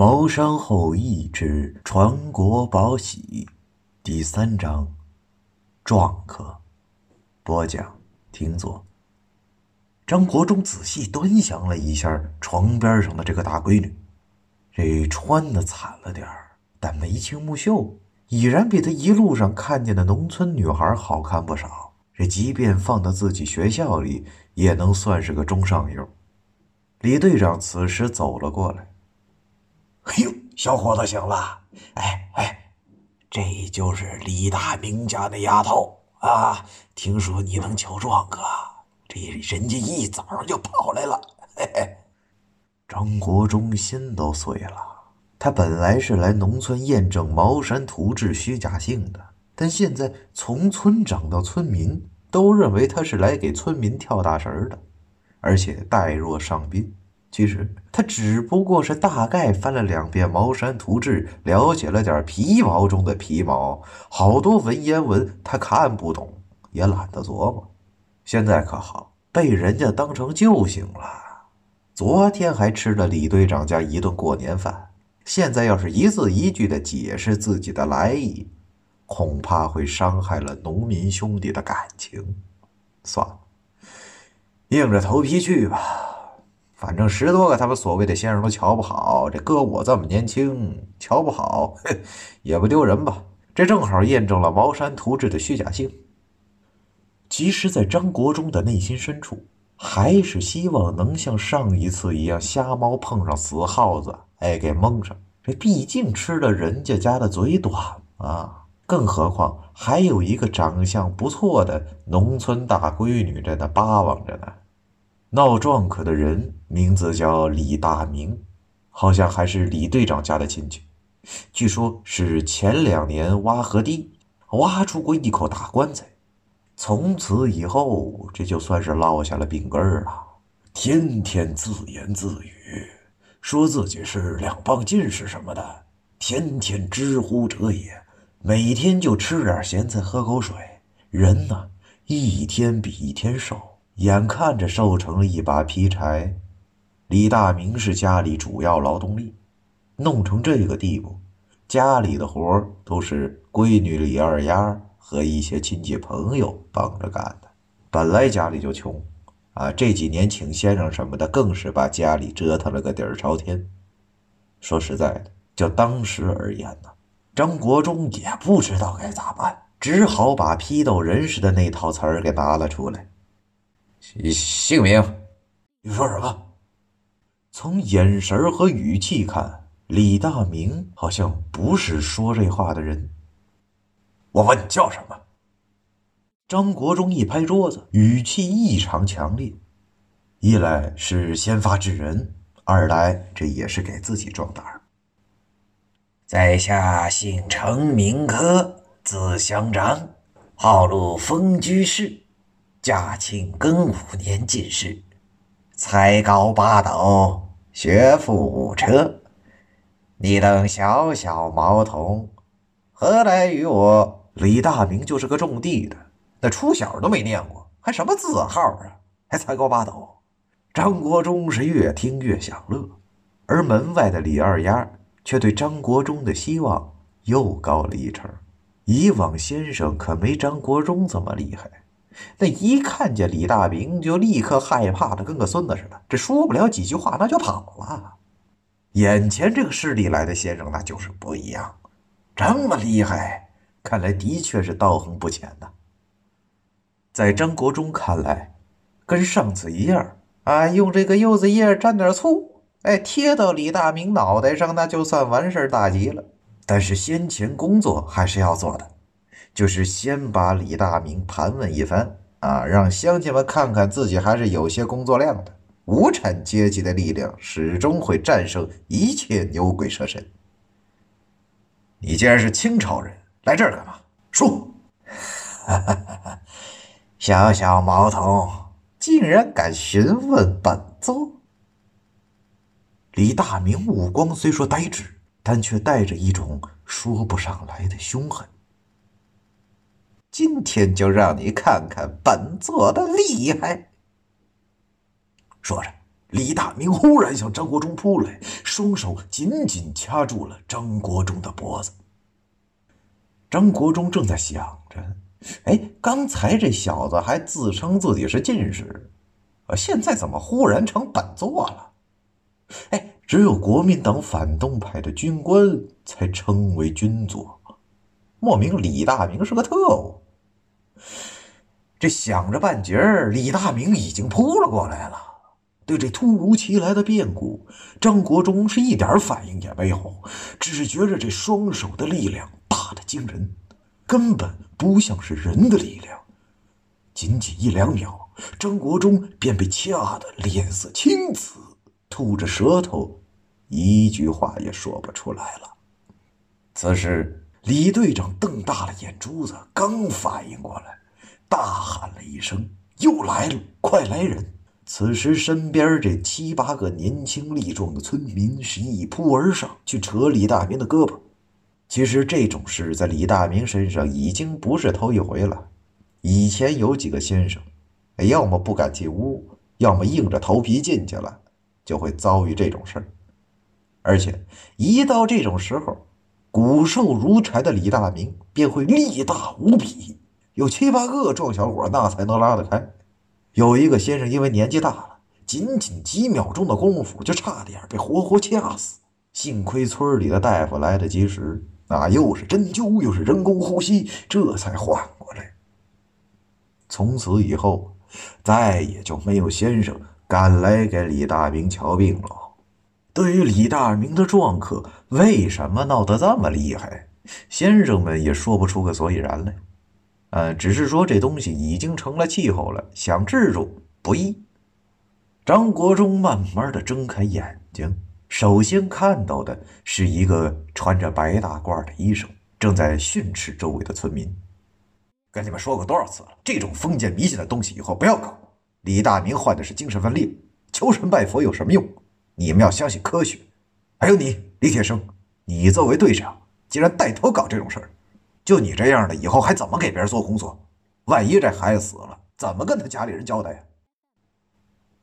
谋山后意之传国宝玺第三章，壮客。播讲：听作。张国忠仔细端详了一下床边上的这个大闺女，这穿的惨了点儿，但眉清目秀，已然比他一路上看见的农村女孩好看不少。这即便放到自己学校里，也能算是个中上游。李队长此时走了过来。哎呦，小伙子醒了！哎哎，这就是李大明家那丫头啊！听说你能求壮哥，这人家一早上就跑来了。嘿嘿，张国忠心都碎了。他本来是来农村验证茅山图志虚假性的，但现在从村长到村民都认为他是来给村民跳大神的，而且待若上宾。其实他只不过是大概翻了两遍《茅山图志》，了解了点皮毛中的皮毛，好多文言文他看不懂，也懒得琢磨。现在可好，被人家当成救星了。昨天还吃了李队长家一顿过年饭，现在要是一字一句的解释自己的来意，恐怕会伤害了农民兄弟的感情。算了，硬着头皮去吧。反正十多个他们所谓的先生都瞧不好，这哥我这么年轻，瞧不好 也不丢人吧？这正好验证了《茅山图志》的虚假性。其实，在张国忠的内心深处，还是希望能像上一次一样，瞎猫碰上死耗子，哎，给蒙上。这毕竟吃了人家家的嘴短啊！更何况还有一个长相不错的农村大闺女在那巴望着呢。闹撞客的人名字叫李大明，好像还是李队长家的亲戚。据说，是前两年挖河堤，挖出过一口大棺材。从此以后，这就算是落下了病根儿了。天天自言自语，说自己是两棒进士什么的，天天知乎者也。每天就吃点咸菜，喝口水，人呢，一天比一天瘦。眼看着瘦成了一把劈柴，李大明是家里主要劳动力，弄成这个地步，家里的活都是闺女李二丫和一些亲戚朋友帮着干的。本来家里就穷，啊，这几年请先生什么的，更是把家里折腾了个底儿朝天。说实在的，就当时而言呢，张国忠也不知道该咋办，只好把批斗人士的那套词儿给拿了出来。姓名？你说什么？从眼神和语气看，李大明好像不是说这话的人。我问你叫什么？张国忠一拍桌子，语气异常强烈。一来是先发制人，二来这也是给自己壮胆儿。在下姓程，名科，字香章，号路封居士。嘉庆庚午年进士，才高八斗，学富五车。你等小小毛童，何来与我？李大明就是个种地的，那初小都没念过，还什么字号啊？还才高八斗？张国忠是越听越享乐，而门外的李二丫却对张国忠的希望又高了一层。以往先生可没张国忠这么厉害。那一看见李大明，就立刻害怕的跟个孙子似的，这说不了几句话，那就跑了。眼前这个市里来的先生，那就是不一样，这么厉害，看来的确是道行不浅呐。在张国忠看来，跟上次一样啊，用这个柚子叶蘸点醋，哎，贴到李大明脑袋上，那就算完事大吉了。但是先前工作还是要做的。就是先把李大明盘问一番啊，让乡亲们看看自己还是有些工作量的。无产阶级的力量始终会战胜一切牛鬼蛇神。你既然是清朝人，来这儿干嘛？说，哈哈哈哈小小毛童竟然敢询问本座？李大明目光虽说呆滞，但却带着一种说不上来的凶狠。今天就让你看看本座的厉害。说着，李大明忽然向张国忠扑来，双手紧紧掐住了张国忠的脖子。张国忠正在想着：“哎，刚才这小子还自称自己是进士，啊，现在怎么忽然成本座了？哎，只有国民党反动派的军官才称为军座，莫名李大明是个特务。”这想着半截儿，李大明已经扑了过来了。对这突如其来的变故，张国忠是一点反应也没有，只觉着这双手的力量大的惊人，根本不像是人的力量。仅仅一两秒，张国忠便被掐得脸色青紫，吐着舌头，一句话也说不出来了。此时，李队长瞪大了眼珠子，刚反应过来，大喊了一声：“又来了！快来人！”此时，身边这七八个年轻力壮的村民是一扑而上，去扯李大明的胳膊。其实这种事在李大明身上已经不是头一回了。以前有几个先生，要么不敢进屋，要么硬着头皮进去了，就会遭遇这种事儿。而且一到这种时候，骨瘦如柴的李大明便会力大无比，有七八个壮小伙那才能拉得开。有一个先生因为年纪大了，仅仅几秒钟的功夫就差点被活活掐死。幸亏村里的大夫来得及时，那又是针灸又是人工呼吸，这才缓过来。从此以后，再也就没有先生敢来给李大明瞧病了。对于李大明的撞客为什么闹得这么厉害，先生们也说不出个所以然来。呃，只是说这东西已经成了气候了，想治住不易。张国忠慢慢的睁开眼睛，首先看到的是一个穿着白大褂的医生，正在训斥周围的村民：“跟你们说过多少次了，这种封建迷信的东西以后不要搞。李大明患的是精神分裂，求神拜佛有什么用？你们要相信科学。还有你，李铁生，你作为队长，竟然带头搞这种事儿。”就你这样的，以后还怎么给别人做工作？万一这孩子死了，怎么跟他家里人交代呀？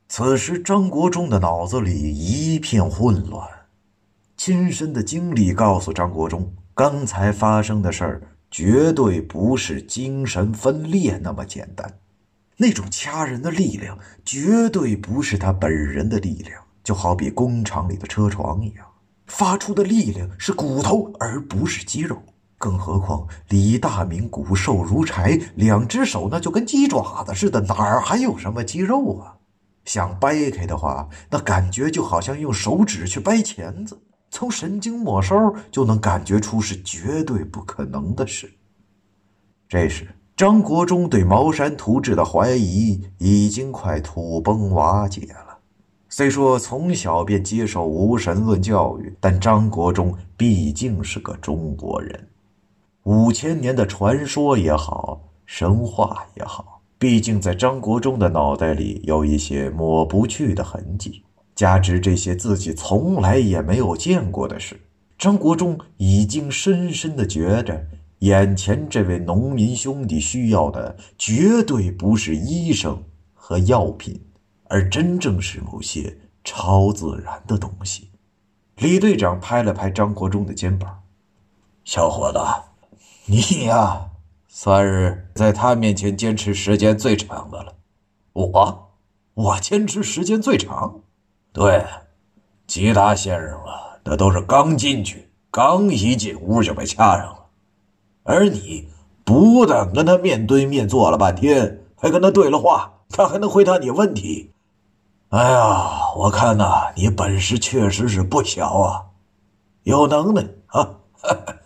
此时，张国忠的脑子里一片混乱，亲身的经历告诉张国忠，刚才发生的事儿绝对不是精神分裂那么简单，那种掐人的力量绝对不是他本人的力量，就好比工厂里的车床一样，发出的力量是骨头而不是肌肉。更何况李大明骨瘦如柴，两只手那就跟鸡爪子似的，哪儿还有什么肌肉啊？想掰开的话，那感觉就好像用手指去掰钳子，从神经末梢就能感觉出是绝对不可能的事。这时，张国忠对茅山图志的怀疑已经快土崩瓦解了。虽说从小便接受无神论教育，但张国忠毕竟是个中国人。五千年的传说也好，神话也好，毕竟在张国忠的脑袋里有一些抹不去的痕迹。加之这些自己从来也没有见过的事，张国忠已经深深的觉着，眼前这位农民兄弟需要的绝对不是医生和药品，而真正是某些超自然的东西。李队长拍了拍张国忠的肩膀：“小伙子。”你呀，算是在他面前坚持时间最长的了。我，我坚持时间最长。对，其他先生啊，那都是刚进去，刚一进屋就被掐上了。而你不但跟他面对面坐了半天，还跟他对了话，他还能回答你问题。哎呀，我看呐，你本事确实是不小啊，有能耐啊！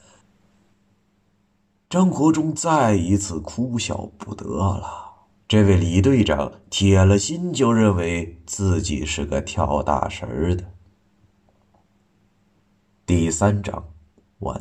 张国忠再一次哭笑不得了。这位李队长铁了心就认为自己是个跳大神的。第三章完。